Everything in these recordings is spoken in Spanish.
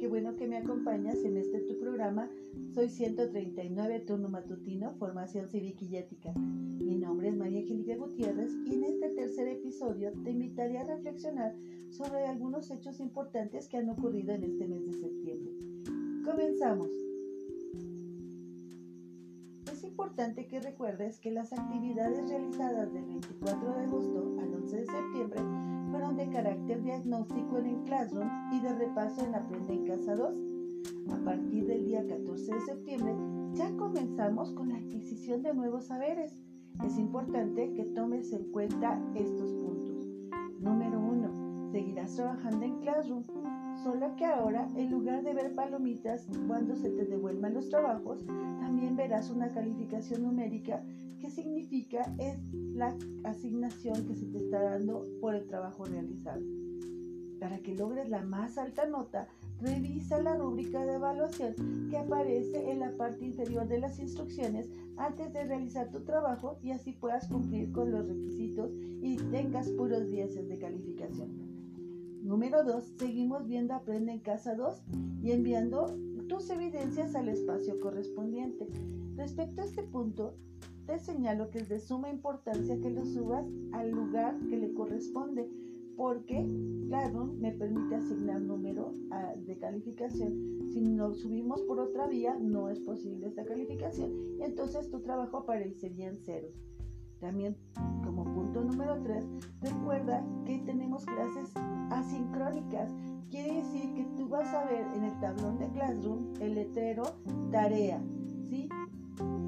Qué bueno que me acompañas en este tu programa. Soy 139 turno matutino, formación cívica y ética. Mi nombre es María Angélica Gutiérrez y en este tercer episodio te invitaré a reflexionar sobre algunos hechos importantes que han ocurrido en este mes de septiembre. Comenzamos. Es importante que recuerdes que las actividades realizadas del 24 de agosto al 11 de septiembre fueron de carácter diagnóstico en el Classroom y de repaso en Aprende en Casa 2 a partir del día 14 de septiembre ya comenzamos con la adquisición de nuevos saberes. Es importante que tomes en cuenta estos puntos. Número 1. Seguirás trabajando en Classroom, solo que ahora en lugar de ver palomitas cuando se te devuelvan los trabajos, también verás una calificación numérica que significa es la asignación que se te está dando por el trabajo realizado. Para que logres la más alta nota, Revisa la rúbrica de evaluación que aparece en la parte inferior de las instrucciones antes de realizar tu trabajo y así puedas cumplir con los requisitos y tengas puros 10 de calificación. Número 2. Seguimos viendo Aprende en Casa 2 y enviando tus evidencias al espacio correspondiente. Respecto a este punto, te señalo que es de suma importancia que lo subas al lugar que le corresponde porque Classroom me permite asignar número ah, de calificación. Si no subimos por otra vía, no es posible esta calificación y entonces tu trabajo aparecería en ceros. También como punto número 3, recuerda que tenemos clases asincrónicas. Quiere decir que tú vas a ver en el tablón de Classroom el letrero tarea, ¿sí?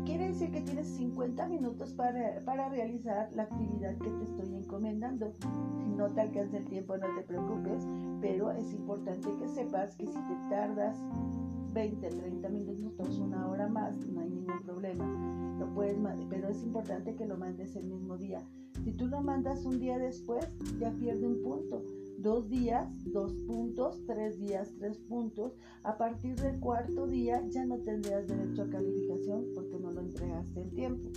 Quiere decir que tienes 50 minutos para, para realizar la actividad que te estoy encomendando. Si no te alcanza el tiempo, no te preocupes, pero es importante que sepas que si te tardas 20, 30 minutos, una hora más, no hay ningún problema. Puedes, pero es importante que lo mandes el mismo día. Si tú lo mandas un día después, ya pierde un punto dos días, dos puntos, tres días, tres puntos. A partir del cuarto día ya no tendrías derecho a calificación porque no lo entregaste en tiempo.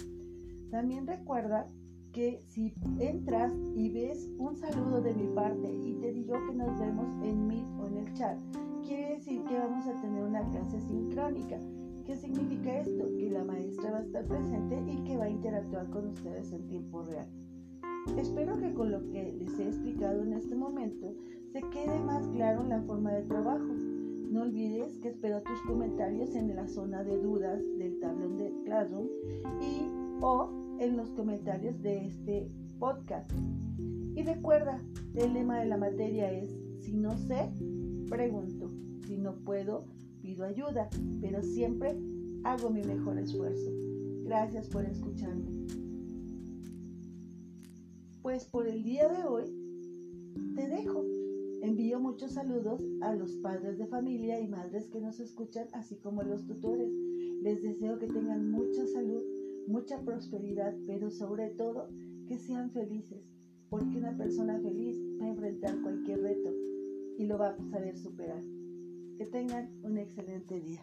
También recuerda que si entras y ves un saludo de mi parte y te digo que nos vemos en Meet o en el chat, quiere decir que vamos a tener una clase sincrónica. ¿Qué significa esto? Que la maestra va a estar presente y que va a interactuar con ustedes en tiempo real. Espero que con lo que les he explicado en este momento se quede más claro la forma de trabajo. No olvides que espero tus comentarios en la zona de dudas del tablón de Classroom y o en los comentarios de este podcast. Y recuerda, el lema de la materia es, si no sé, pregunto. Si no puedo, pido ayuda, pero siempre hago mi mejor esfuerzo. Gracias por escucharme. Pues por el día de hoy te dejo. Envío muchos saludos a los padres de familia y madres que nos escuchan, así como a los tutores. Les deseo que tengan mucha salud, mucha prosperidad, pero sobre todo que sean felices, porque una persona feliz va a enfrentar cualquier reto y lo va a saber superar. Tengan un excelente día.